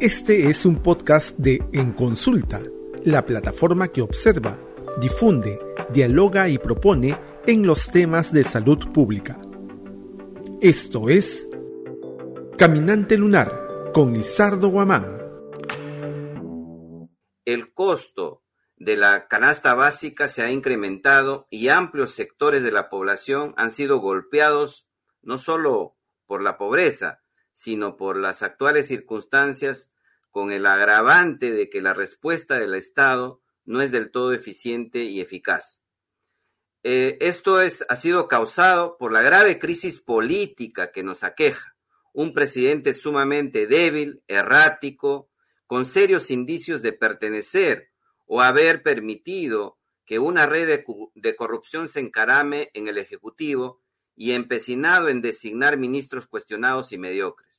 Este es un podcast de En Consulta, la plataforma que observa, difunde, dialoga y propone en los temas de salud pública. Esto es Caminante Lunar con Lizardo Guamán. El costo de la canasta básica se ha incrementado y amplios sectores de la población han sido golpeados no solo por la pobreza, sino por las actuales circunstancias con el agravante de que la respuesta del Estado no es del todo eficiente y eficaz. Eh, esto es, ha sido causado por la grave crisis política que nos aqueja. Un presidente sumamente débil, errático, con serios indicios de pertenecer o haber permitido que una red de, de corrupción se encarame en el Ejecutivo y empecinado en designar ministros cuestionados y mediocres.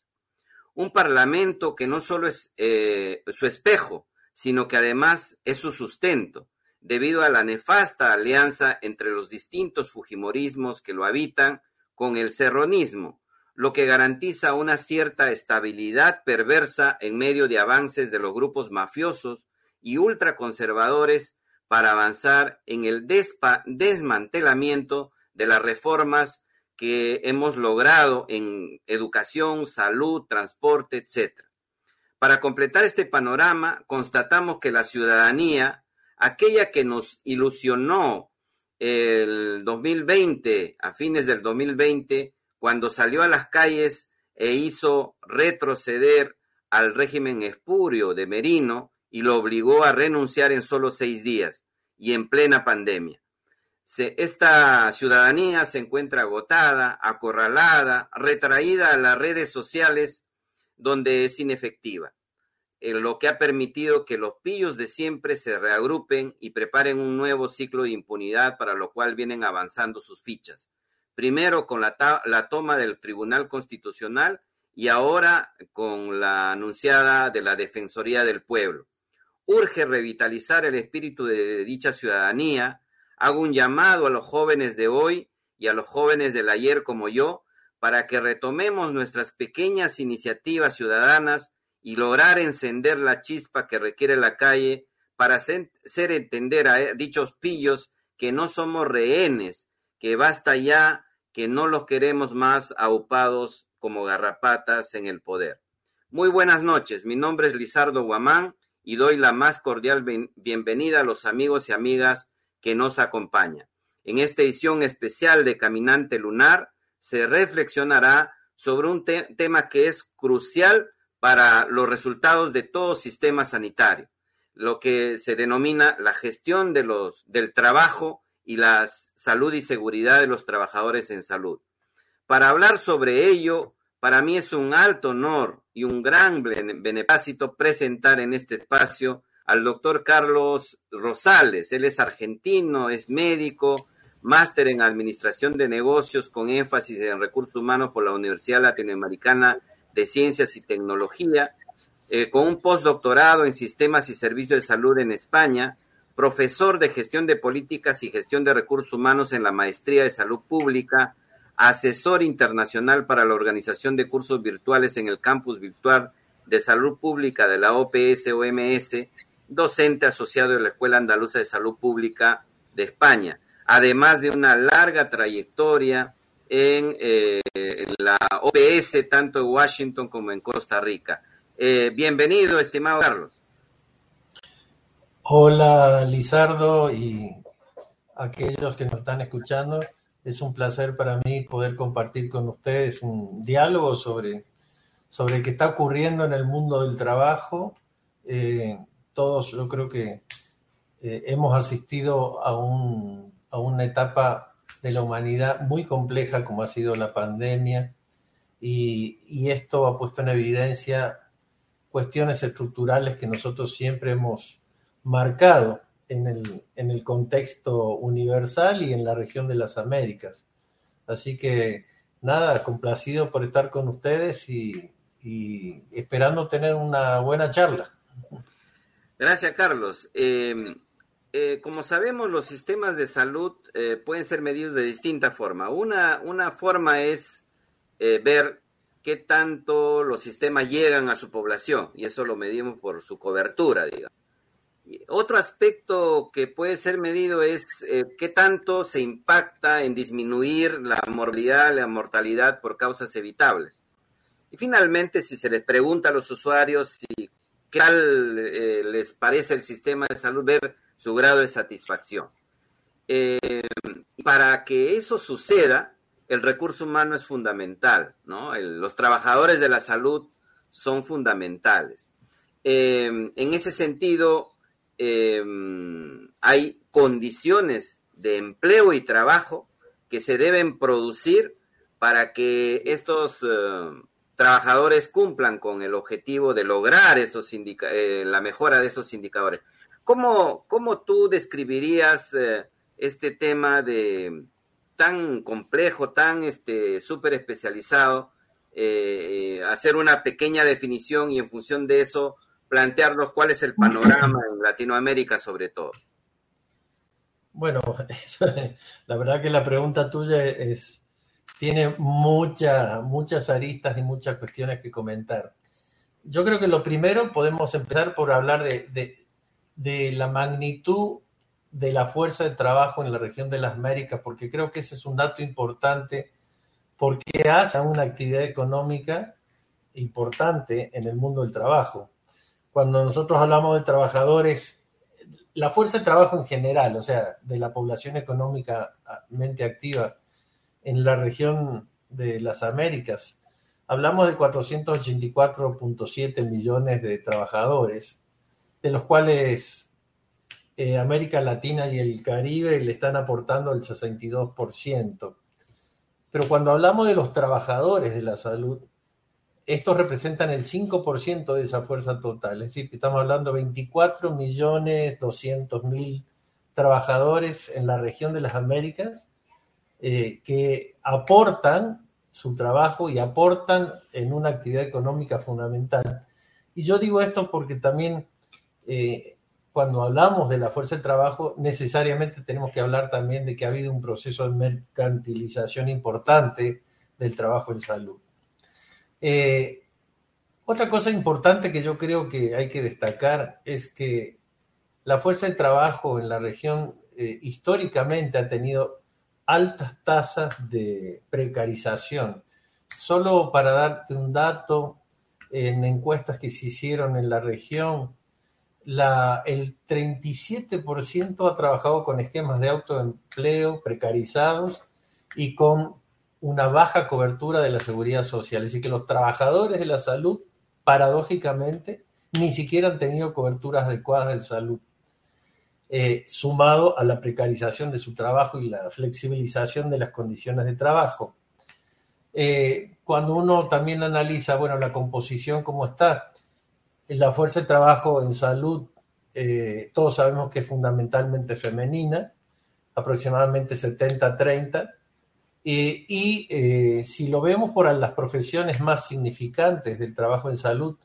Un parlamento que no solo es eh, su espejo, sino que además es su sustento, debido a la nefasta alianza entre los distintos fujimorismos que lo habitan con el serronismo, lo que garantiza una cierta estabilidad perversa en medio de avances de los grupos mafiosos y ultraconservadores para avanzar en el desmantelamiento de las reformas que hemos logrado en educación, salud, transporte, etc. Para completar este panorama, constatamos que la ciudadanía, aquella que nos ilusionó el 2020, a fines del 2020, cuando salió a las calles e hizo retroceder al régimen espurio de Merino y lo obligó a renunciar en solo seis días y en plena pandemia esta ciudadanía se encuentra agotada, acorralada, retraída a las redes sociales donde es inefectiva, eh, lo que ha permitido que los pillos de siempre se reagrupen y preparen un nuevo ciclo de impunidad para lo cual vienen avanzando sus fichas. Primero con la toma del Tribunal Constitucional y ahora con la anunciada de la Defensoría del Pueblo. Urge revitalizar el espíritu de dicha ciudadanía, Hago un llamado a los jóvenes de hoy y a los jóvenes del ayer como yo para que retomemos nuestras pequeñas iniciativas ciudadanas y lograr encender la chispa que requiere la calle para hacer entender a dichos pillos que no somos rehenes, que basta ya, que no los queremos más aupados como garrapatas en el poder. Muy buenas noches, mi nombre es Lizardo Guamán y doy la más cordial bienvenida a los amigos y amigas que nos acompaña. En esta edición especial de Caminante Lunar se reflexionará sobre un tema que es crucial para los resultados de todo sistema sanitario, lo que se denomina la gestión de los, del trabajo y la salud y seguridad de los trabajadores en salud. Para hablar sobre ello, para mí es un alto honor y un gran beneplácito presentar en este espacio al doctor Carlos Rosales. Él es argentino, es médico, máster en Administración de Negocios con énfasis en recursos humanos por la Universidad Latinoamericana de Ciencias y Tecnología, eh, con un postdoctorado en Sistemas y Servicios de Salud en España, profesor de Gestión de Políticas y Gestión de Recursos Humanos en la Maestría de Salud Pública, asesor internacional para la organización de cursos virtuales en el campus virtual de salud pública de la OPS-OMS docente asociado de la Escuela Andaluza de Salud Pública de España, además de una larga trayectoria en, eh, la OPS, tanto en Washington como en Costa Rica. Eh, bienvenido, estimado Carlos. Hola, Lizardo y aquellos que nos están escuchando. Es un placer para mí poder compartir con ustedes un diálogo sobre, sobre qué está ocurriendo en el mundo del trabajo. Eh, todos yo creo que eh, hemos asistido a, un, a una etapa de la humanidad muy compleja como ha sido la pandemia y, y, esto ha puesto en evidencia cuestiones estructurales que nosotros siempre hemos marcado en el, en el contexto universal y en la región de las Américas. Así que nada, complacido por estar con ustedes y, y esperando tener una buena charla. Gracias, Carlos. Em, eh, como sabemos, los sistemas de salud eh, pueden ser medidos de distinta forma. Una, una forma es eh, ver qué tanto los sistemas llegan a su población y eso lo medimos por su cobertura, digamos. Otro aspecto que puede ser medido es qué tanto se impacta en disminuir la morbilidad, la mortalidad por causas evitables. Y finalmente, si se les pregunta a los usuarios si qué tal eh, les parece el sistema de salud, ver su grado de satisfacción. Eh, para que eso suceda, el recurso humano es fundamental, ¿no? los trabajadores de la salud son fundamentales. Eh, en ese sentido, hay condiciones de empleo y trabajo que se deben producir para que estos trabajadores cumplan con el objetivo de lograr esos la mejora de esos indicadores. ¿Cómo, cómo tú describirías este tema de tan complejo, tan este, súper especializado, eh, eh, hacer una pequeña definición y en función de eso plantearnos cuál es el panorama en Latinoamérica sobre todo. Bueno, la verdad que la pregunta tuya es, tiene mucha, muchas aristas y muchas cuestiones que comentar. Yo creo que lo primero podemos empezar por hablar de, de, de la magnitud de la fuerza de trabajo en la región de las Américas, porque creo que ese es un dato importante, porque hace una actividad económica importante en el mundo del trabajo. Cuando nosotros hablamos de trabajadores, la fuerza de trabajo en general, o sea, de la población económicamente activa en la región de las Américas, hablamos de 484.7 millones de trabajadores, de los cuales eh, América Latina y el Caribe le están aportando el 62%. Pero cuando hablamos de los trabajadores de la salud, estos representan el 5% de esa fuerza total. Es decir, que estamos hablando de 24 millones 200 mil trabajadores en la región de las Américas eh, que aportan su trabajo y aportan en una actividad económica fundamental. Y yo digo esto porque también eh, cuando hablamos de la fuerza de trabajo, necesariamente tenemos que hablar también de que ha habido un proceso de mercantilización importante del trabajo en salud. Eh, otra cosa importante que yo creo que hay que destacar es que la fuerza de trabajo en la región históricamente ha tenido altas tasas de precarización. Solo para darte un dato, en encuestas que se hicieron en la región, el 37% ha trabajado con esquemas de autoempleo precarizados y con una baja cobertura de la seguridad social. Es decir, que los trabajadores de la salud, paradójicamente, ni siquiera han tenido coberturas adecuadas de salud, eh, sumado a la precarización de su trabajo y la flexibilización de las condiciones de trabajo. Eh, cuando uno también analiza, bueno, la composición, cómo está, la fuerza de trabajo en salud, eh, todos sabemos que es fundamentalmente femenina, aproximadamente 70-30, y eh, si lo vemos por las profesiones más significantes del trabajo en salud,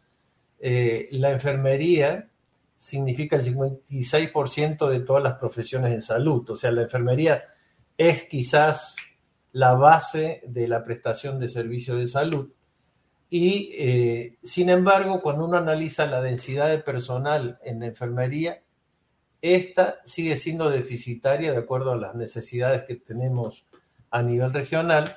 la enfermería significa el 56% de todas las profesiones en salud, o sea, la enfermería es quizás la base de la prestación de servicios de salud y eh, sin embargo, cuando uno analiza la densidad de personal en la enfermería, esta sigue siendo deficitaria de acuerdo a las necesidades que tenemos a nivel regional.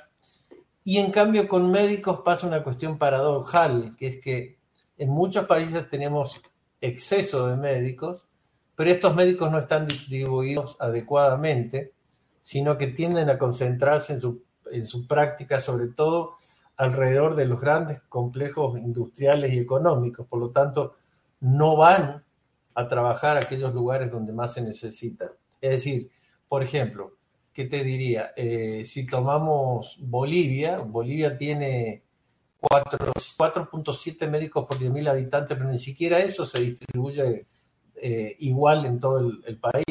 Y en cambio con médicos pasa una cuestión paradojal, que es que en muchos países tenemos exceso de médicos, pero estos médicos no están distribuidos adecuadamente, sino que tienden a concentrarse en su, en su práctica, sobre todo alrededor de los grandes complejos industriales y económicos, por lo tanto, no van a trabajar aquellos lugares donde más se necesita. Es decir, por ejemplo, ¿qué te diría? Eh, si tomamos Bolivia, Bolivia tiene 4.7 médicos por 10.000 habitantes, pero ni siquiera eso se distribuye eh, igual en todo el, país.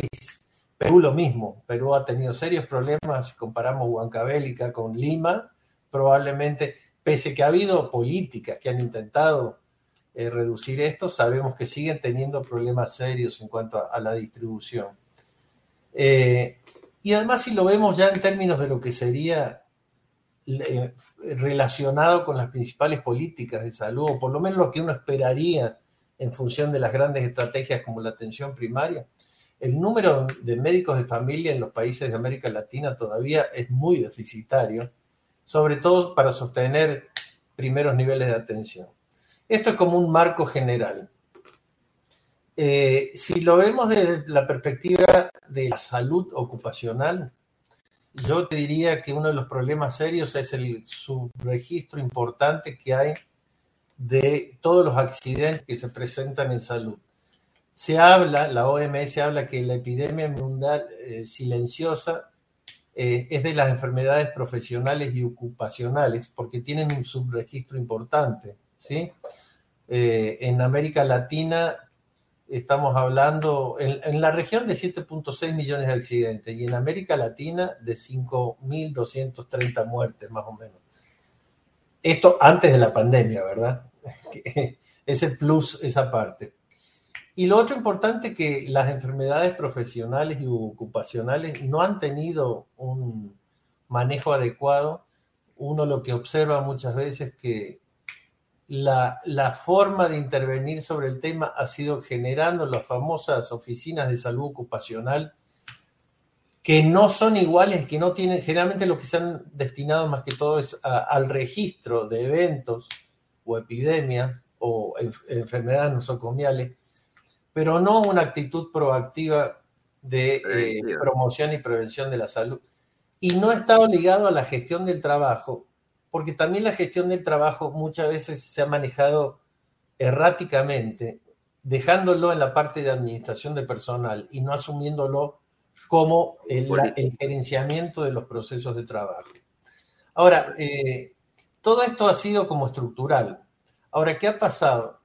Perú lo mismo, Perú ha tenido serios problemas si comparamos Huancavelica con Lima, probablemente, pese que ha habido políticas que han intentado eh, reducir esto, sabemos que siguen teniendo problemas serios en cuanto a, la distribución. Eh, y además, si lo vemos ya en términos de lo que sería relacionado con las principales políticas de salud, o por lo menos lo que uno esperaría en función de las grandes estrategias como la atención primaria, el número de médicos de familia en los países de América Latina todavía es muy deficitario, sobre todo para sostener primeros niveles de atención. Esto es como un marco general. Eh, si lo vemos desde la perspectiva de la salud ocupacional, yo te diría que uno de los problemas serios es el subregistro importante que hay de todos los accidentes que se presentan en salud. Se habla, la OMS habla que la epidemia mundial eh, silenciosa eh, es de las enfermedades profesionales y ocupacionales, porque tienen un subregistro importante. ¿sí? Eh, en América Latina estamos hablando, en, la región de 7.6 millones de accidentes y en América Latina de 5.230 muertes más o menos. Esto antes de la pandemia, ¿verdad? Ese plus, esa parte. Y lo otro importante es que las enfermedades profesionales y ocupacionales no han tenido un manejo adecuado. Uno lo que observa muchas veces que la, la, forma de intervenir sobre el tema ha sido generando las famosas oficinas de salud ocupacional que no son iguales, que no tienen, generalmente lo que se han destinado más que todo es al registro de eventos o epidemias o enfermedades nosocomiales, pero no una actitud proactiva de eh, promoción y prevención de la salud. Y no está obligado a la gestión del trabajo, porque también la gestión del trabajo muchas veces se ha manejado erráticamente, dejándolo en la parte de administración de personal y no asumiéndolo como el, gerenciamiento de los procesos de trabajo. Ahora, eh, todo esto ha sido como estructural. Ahora, ¿qué ha pasado?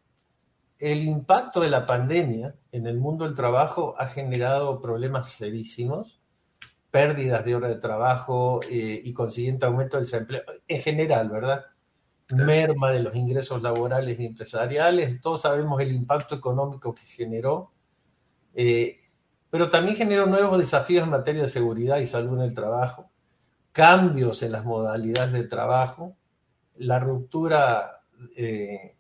El impacto de la pandemia en el mundo del trabajo ha generado problemas serísimos pérdidas de horas de trabajo eh, y consiguiente aumento del desempleo, en general, ¿verdad? Merma de los ingresos laborales y empresariales, todos sabemos el impacto económico que generó, eh, pero también generó nuevos desafíos en materia de seguridad y salud en el trabajo, cambios en las modalidades de trabajo, la ruptura eh,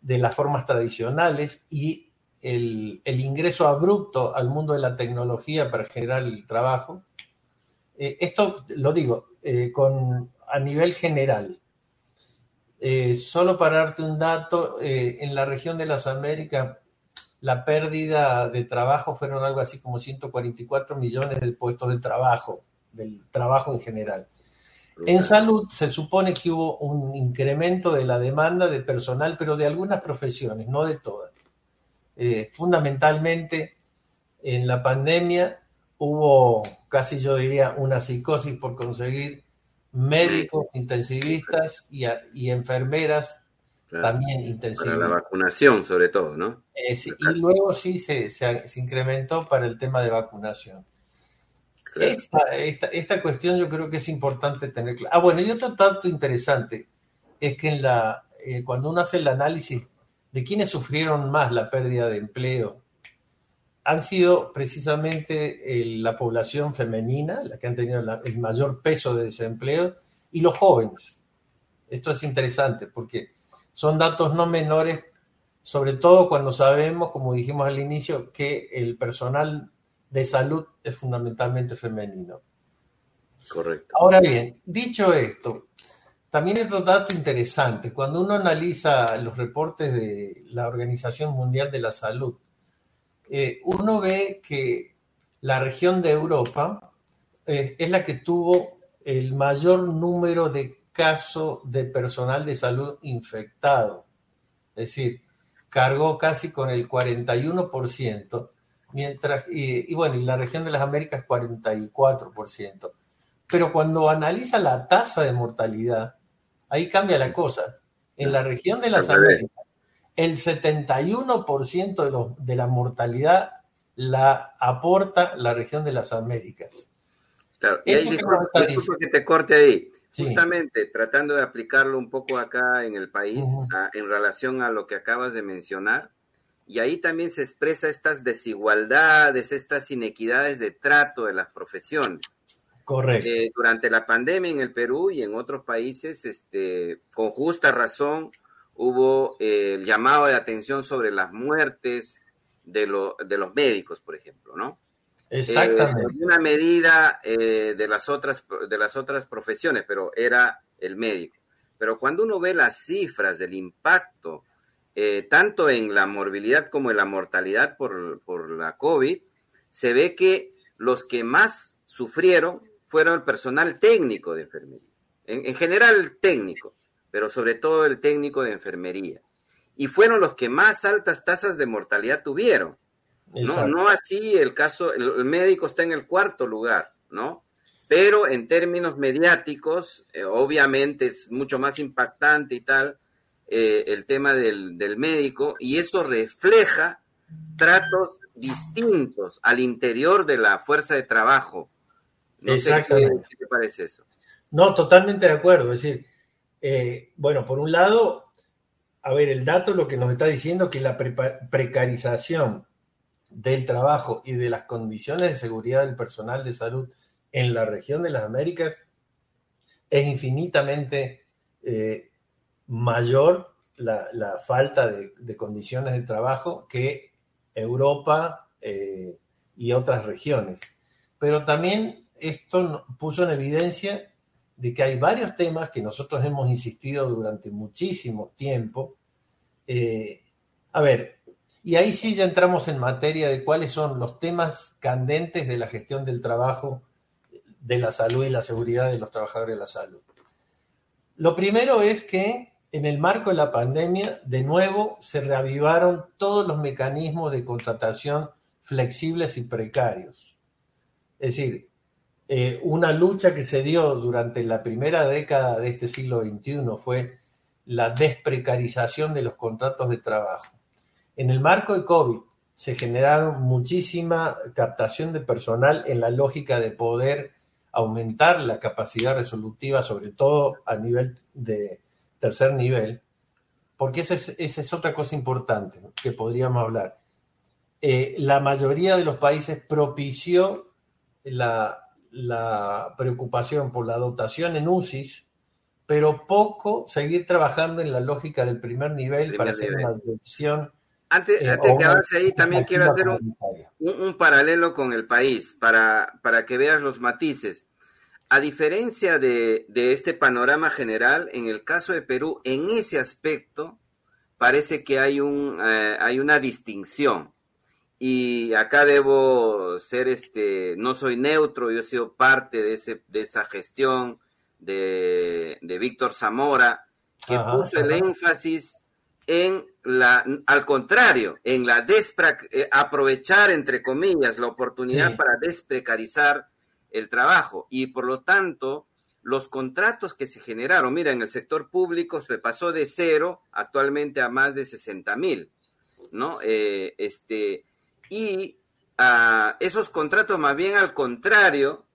de las formas tradicionales y el, el ingreso abrupto al mundo de la tecnología para generar el trabajo eh, esto lo digo eh, con, a nivel general. Eh, solo para darte un dato, en la región de las Américas la pérdida de trabajo fueron algo así como 144 millones de puestos de trabajo, del trabajo en general. En salud se supone que hubo un incremento de la demanda de personal, pero de algunas profesiones, no de todas. fundamentalmente en la pandemia hubo casi yo diría una psicosis por conseguir médicos intensivistas y, enfermeras también intensivistas. Para la vacunación sobre todo, ¿no? Eh, y luego sí se, incrementó para el tema de vacunación. Esta, cuestión yo creo que es importante tener Ah, bueno, y otro dato interesante es que en la, eh, cuando uno hace el análisis de quiénes sufrieron más la pérdida de empleo han sido precisamente la población femenina, la que han tenido el mayor peso de desempleo, y los jóvenes. Esto es interesante porque son datos no menores, sobre todo cuando sabemos, como dijimos al inicio, que el personal de salud es fundamentalmente femenino. Correcto. Ahora bien, dicho esto, también otro dato interesante, cuando uno analiza los reportes de la Organización Mundial de la Salud, eh, uno ve que la región de Europa eh, es la que tuvo el mayor número de casos de personal de salud infectado. Es decir, cargó casi con el 41%, mientras, y, y bueno, y la región de las Américas 44%. Pero cuando analiza la tasa de mortalidad, ahí cambia la cosa. En la región de las Américas, el 71% de, lo, de la mortalidad la aporta la región de las Américas. Claro, y ahí que te corte ahí. Justamente tratando de aplicarlo un poco acá en el país en relación a lo que acabas de mencionar. Y ahí también se expresa estas desigualdades, estas inequidades de trato de las profesiones. Correcto. Eh, durante la pandemia en el Perú y en otros países, este, con justa razón, hubo eh, el llamado de atención sobre las muertes de, de los médicos, por ejemplo, ¿no? Exactamente. una medida de, las otras, de las otras profesiones, pero era el médico. Pero cuando uno ve las cifras del impacto, tanto en la morbilidad como en la mortalidad por, por la COVID, se ve que los que más sufrieron fueron el personal técnico de enfermería. En, general técnico, pero sobre todo el técnico de enfermería. Y fueron los que más altas tasas de mortalidad tuvieron. No, no así el caso, el, médico está en el cuarto lugar, ¿no? Pero en términos mediáticos, eh, obviamente es mucho más impactante y tal eh, el tema del, del médico, y eso refleja tratos distintos al interior de la fuerza de trabajo. Exactamente. qué, te parece eso? No, totalmente de acuerdo. Es decir, eh, bueno, por un lado, a ver, el dato lo que nos está diciendo que la precarización del trabajo y de las condiciones de seguridad del personal de salud en la región de las Américas es infinitamente eh, mayor la, falta de, condiciones de trabajo que Europa eh, y otras regiones. Pero también esto puso en evidencia de que hay varios temas que nosotros hemos insistido durante muchísimo tiempo. Eh, a ver, y ahí sí ya entramos en materia de cuáles son los temas candentes de la gestión del trabajo, de la salud y la seguridad de los trabajadores de la salud. Lo primero es que en el marco de la pandemia, de nuevo, se reavivaron todos los mecanismos de contratación flexibles y precarios. Es decir, eh, una lucha que se dio durante la primera década de este siglo XXI fue la desprecarización de los contratos de trabajo. En el marco de COVID se generaron muchísima captación de personal en la lógica de poder aumentar la capacidad resolutiva, sobre todo a nivel de tercer nivel, porque esa es, otra cosa importante que podríamos hablar. Eh, la mayoría de los países propició la, preocupación por la dotación en UCIs, pero poco seguir trabajando en la lógica del primer nivel para hacer una dotación. Antes, eh, antes que avance ahí, también quiero hacer un, un, paralelo con el país para, para que veas los matices. A diferencia de, este panorama general, en el caso de Perú, en ese aspecto, parece que hay, un, eh, hay una distinción. Y acá debo ser, este, no soy neutro, yo he sido parte de, ese, de esa gestión de, Víctor Zamora, que puso el énfasis en la, al contrario, en la despra, eh, aprovechar, entre comillas, la oportunidad para desprecarizar el trabajo. Y por lo tanto los contratos que se generaron, mira, en el sector público se pasó de cero actualmente a más de 60 mil, ¿no? Eh, este, y ah, esos contratos más bien al contrario,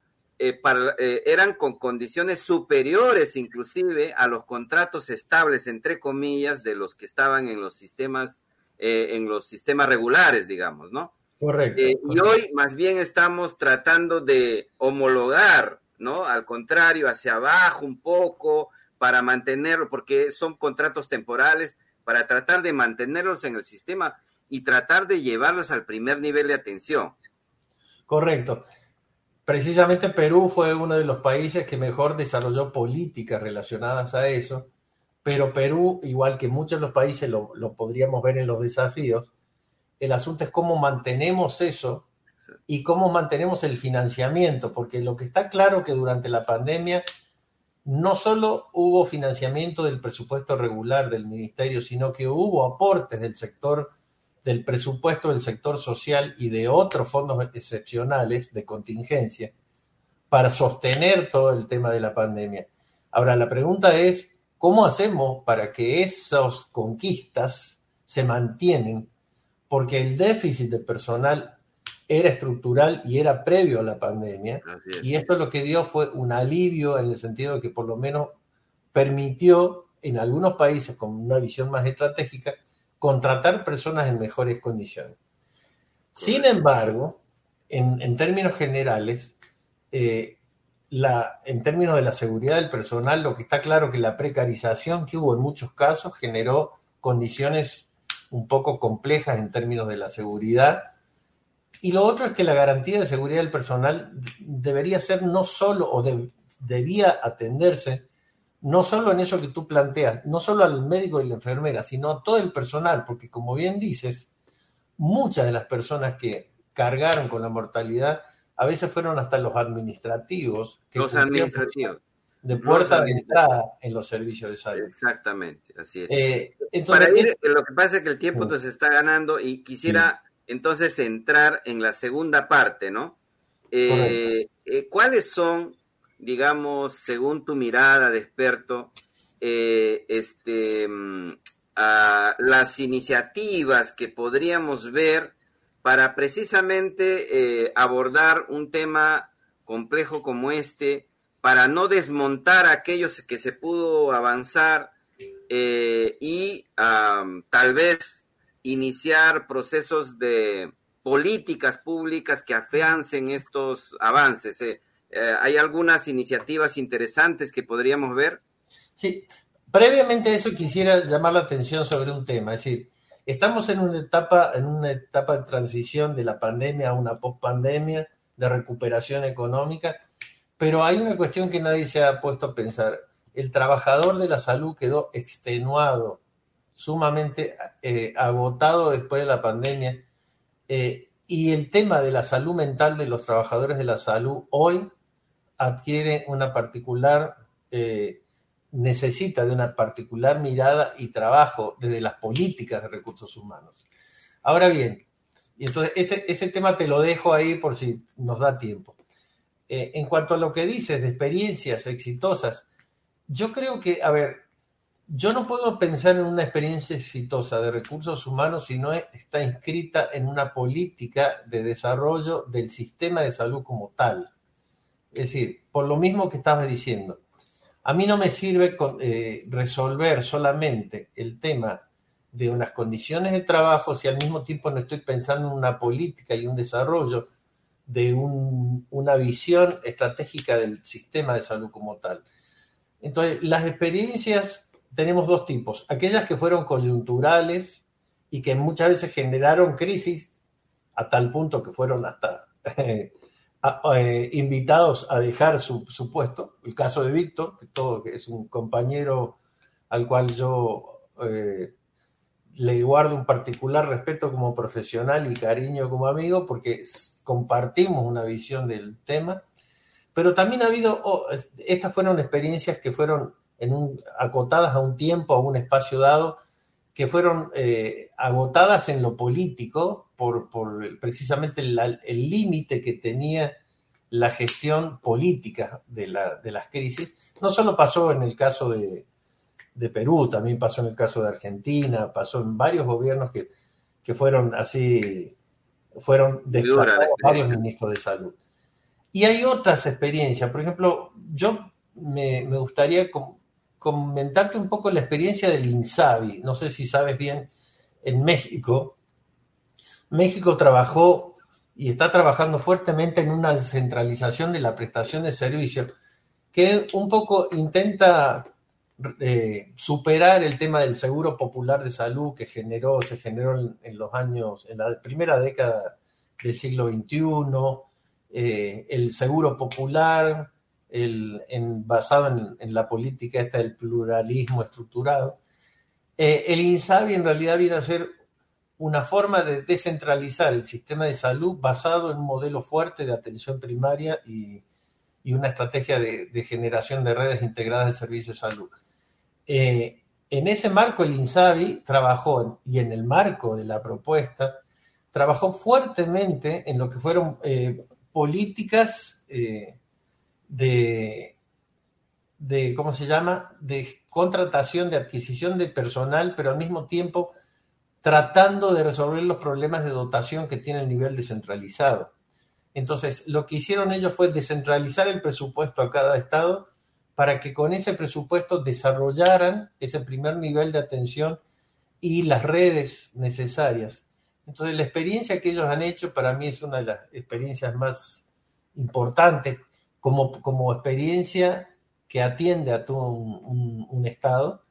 eh, eh, eran con condiciones superiores inclusive a los contratos estables, entre comillas, de los que estaban en los sistemas, en los sistemas regulares, digamos, ¿no? Correcto, eh, Y hoy más bien estamos tratando de homologar, ¿no? Al contrario, hacia abajo un poco para mantenerlo, porque son contratos temporales, para tratar de mantenerlos en el sistema y tratar de llevarlos al primer nivel de atención. Correcto. Precisamente Perú fue uno de los países que mejor desarrolló políticas relacionadas a eso, pero Perú, igual que muchos de los países, lo, lo podríamos ver en los desafíos, el asunto es cómo mantenemos eso y cómo mantenemos el financiamiento, porque lo que está claro que durante la pandemia no solo hubo financiamiento del presupuesto regular del ministerio, sino que hubo aportes del sector, del presupuesto del sector social y de otros fondos excepcionales de contingencia para sostener todo el tema de la pandemia. Ahora, la pregunta es, ¿cómo hacemos para que esas conquistas se mantienen porque el déficit de personal era estructural y era previo a la pandemia. Y esto lo que dio fue un alivio en el sentido de que por lo menos permitió en algunos países con una visión más estratégica contratar personas en mejores condiciones. Sin embargo, en, términos generales, eh, la, en términos de la seguridad del personal, lo que está claro que la precarización que hubo en muchos casos generó condiciones un poco complejas en términos de la seguridad. Y lo otro es que la garantía de seguridad del personal debería ser no solo, o debía atenderse, no solo en eso que tú planteas, no solo al médico y la enfermera, sino a todo el personal, porque como bien dices, muchas de las personas que cargaron con la mortalidad a veces fueron hasta los administrativos. los administrativos. De puerta de entrada en los servicios de salud. Exactamente, así es. Eh, Para ir, lo que pasa es que el tiempo nos está ganando y quisiera entonces entrar en la segunda parte, ¿no? Eh, eh, ¿Cuáles son, digamos, según tu mirada de experto, este, mm, las iniciativas que podríamos ver para precisamente eh, abordar un tema complejo como este, para no desmontar aquellos que se pudo avanzar eh, y tal vez iniciar procesos de políticas públicas que afiancen estos avances. Eh, ¿Hay algunas iniciativas interesantes que podríamos ver? Sí, previamente a eso quisiera llamar la atención sobre un tema, es decir, Estamos en una etapa, en una etapa de transición de la pandemia a una post-pandemia, de recuperación económica, pero hay una cuestión que nadie se ha puesto a pensar. El trabajador de la salud quedó extenuado, sumamente eh, agotado después de la pandemia, eh, y el tema de la salud mental de los trabajadores de la salud hoy adquiere una particular eh, necesita de una particular mirada y trabajo desde las políticas de recursos humanos. Ahora bien, y entonces este, ese tema te lo dejo ahí por si nos da tiempo. Eh, en cuanto a lo que dices de experiencias exitosas, yo creo que, a ver, yo no puedo pensar en una experiencia exitosa de recursos humanos si no está inscrita en una política de desarrollo del sistema de salud como tal. Es decir, por lo mismo que estabas diciendo, a mí no me sirve eh, resolver solamente el tema de unas condiciones de trabajo si al mismo tiempo no estoy pensando en una política y un desarrollo de una visión estratégica del sistema de salud como tal. Entonces, las experiencias tenemos dos tipos, aquellas que fueron coyunturales y que muchas veces generaron crisis a tal punto que fueron hasta eh, invitados a dejar su, puesto. El caso de Víctor, que, es un compañero al cual yo eh, le guardo un particular respeto como profesional y cariño como amigo, porque compartimos una visión del tema. Pero también ha habido, estas fueron experiencias que fueron acotadas a un tiempo, a un espacio dado, que fueron eh, agotadas en lo político por, precisamente el límite que tenía la gestión política de, las crisis. No solo pasó en el caso de, Perú, también pasó en el caso de Argentina, pasó en varios gobiernos que, fueron así, fueron desplazados varios ministros de salud. Y hay otras experiencias, por ejemplo, yo me, me gustaría comentarte un poco la experiencia del INSABI. No sé si sabes bien, en México. México trabajó y está trabajando fuertemente en una descentralización de la prestación de servicios que un poco intenta eh, superar el tema del seguro popular de salud que generó, se generó en, los años, en la primera década del siglo XXI, eh, el seguro popular, en, basado en, la política esta del pluralismo estructurado. Eh, el INSABI en realidad viene a ser una forma de descentralizar el sistema de salud basado en un modelo fuerte de atención primaria y, una estrategia de, generación de redes integradas de servicios de salud. Eh, en ese marco, el INSABI trabajó, y en el marco de la propuesta, trabajó fuertemente en lo que fueron eh, políticas eh, de, de, ¿cómo se llama?, de contratación, de adquisición de personal, pero al mismo tiempo tratando de resolver los problemas de dotación que tiene el nivel descentralizado. Entonces, lo que hicieron ellos fue descentralizar el presupuesto a cada estado para que con ese presupuesto desarrollaran ese primer nivel de atención y las redes necesarias. Entonces, la experiencia que ellos han hecho para mí es una de las experiencias más importantes. como, como experiencia que atiende a todo un, Estado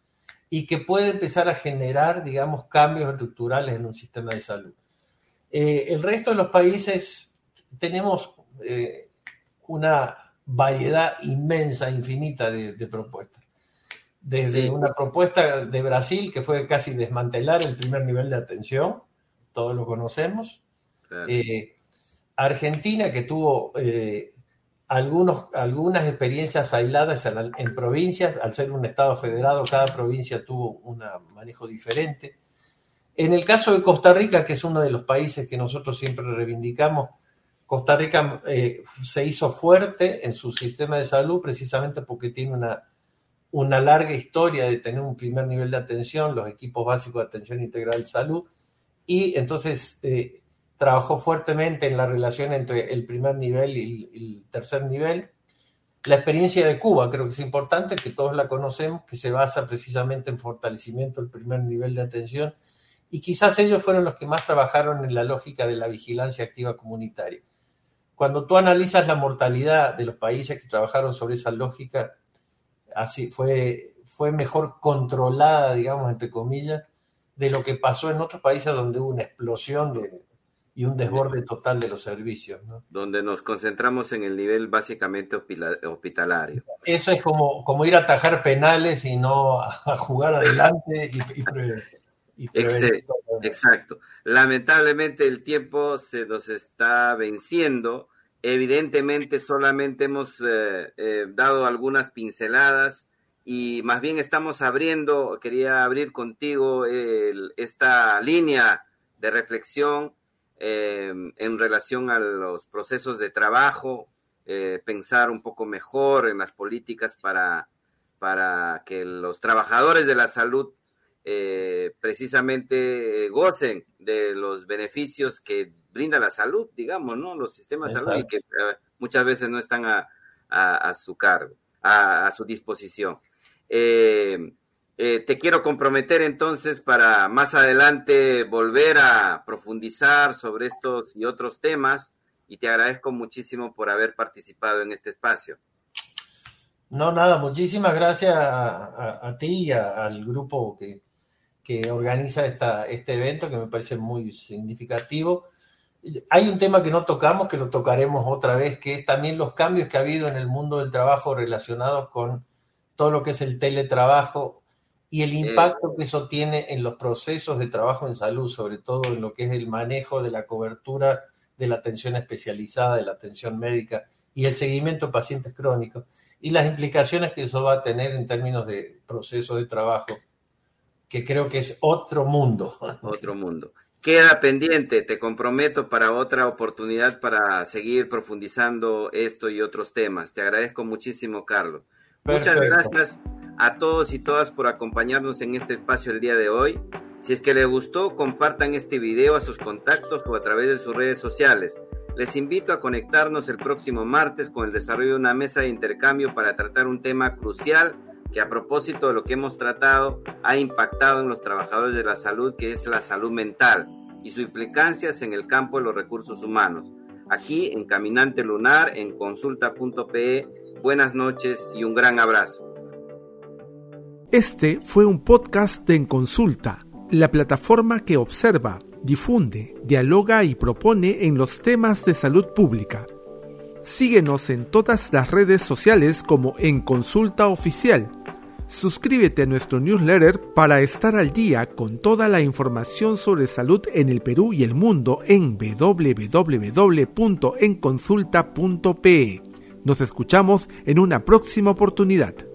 y que puede empezar a generar, digamos, cambios estructurales en un sistema de salud. Eh, el resto de los países tenemos eh, una variedad inmensa, infinita de, propuestas. Desde una propuesta de Brasil que fue casi desmantelar el primer nivel de atención, todos lo conocemos. Eh, Argentina que tuvo algunos, algunas experiencias aisladas en, provincias, al ser un Estado federado, cada provincia tuvo un manejo diferente. En el caso de Costa Rica, que es uno de los países que nosotros siempre reivindicamos, Costa Rica eh, se hizo fuerte en su sistema de salud precisamente porque tiene una, una larga historia de tener un primer nivel de atención, los equipos básicos de atención integral de salud, y entonces eh, trabajó fuertemente en la relación entre el primer nivel y el tercer nivel. La experiencia de Cuba creo que es importante, que todos la conocemos, que se basa precisamente en fortalecimiento del primer nivel de atención y quizás ellos fueron los que más trabajaron en la lógica de la vigilancia activa comunitaria. Cuando tú analizas la mortalidad de los países que trabajaron sobre esa lógica, así fue, fue mejor controlada, digamos, entre comillas, de lo que pasó en otros países donde hubo una explosión de, y un desborde total de los servicios. Donde nos concentramos en el nivel básicamente hospitalario. Eso es como, como ir a atajar penales y no a jugar adelante y, Exacto. Lamentablemente el tiempo se nos está venciendo. Evidentemente solamente hemos eh, eh, dado algunas pinceladas y más bien estamos abriendo, quería abrir contigo esta línea de reflexión Em, en relación a los procesos de trabajo, eh, pensar un poco mejor en las políticas para, para que los trabajadores de la salud eh, precisamente gocen de los beneficios que brinda la salud, digamos, ¿no? Los sistemas de salud y que eh, muchas veces no están a, a, su cargo, a, a su disposición. Eh, eh, te quiero comprometer entonces para más adelante volver a profundizar sobre estos y otros temas y te agradezco muchísimo por haber participado en este espacio. No, nada, muchísimas gracias a, ti y al grupo que, que organiza esta, este evento que me parece muy significativo. Hay un tema que no tocamos, que lo tocaremos otra vez, que es también los cambios que ha habido en el mundo del trabajo relacionados con todo lo que es el teletrabajo y el impacto que eso tiene en los procesos de trabajo en salud, sobre todo en lo que es el manejo de la cobertura de la atención especializada, de la atención médica y el seguimiento de pacientes crónicos, y las implicaciones que eso va a tener en términos de proceso de trabajo, que creo que es otro mundo. Otro mundo. Queda pendiente, te comprometo para otra oportunidad para seguir profundizando esto y otros temas. Te agradezco muchísimo, Carlos. Muchas gracias a todos y todas por acompañarnos en este espacio el día de hoy. Si es que les gustó, compartan este video a sus contactos o a través de sus redes sociales. Les invito a conectarnos el próximo martes con el desarrollo de una mesa de intercambio para tratar un tema crucial que a propósito de lo que hemos tratado ha impactado en los trabajadores de la salud, que es la salud mental y sus implicancias en el campo de los recursos humanos. Aquí en Caminante Lunar, en consulta.pe, buenas noches y un gran abrazo. Este fue un podcast de En Consulta, la plataforma que observa, difunde, dialoga y propone en los temas de salud pública. Síguenos en todas las redes sociales como En Consulta Oficial. Suscríbete a nuestro newsletter para estar al día con toda la información sobre salud en el Perú y el mundo en www.enconsulta.pe. Nos escuchamos en una próxima oportunidad.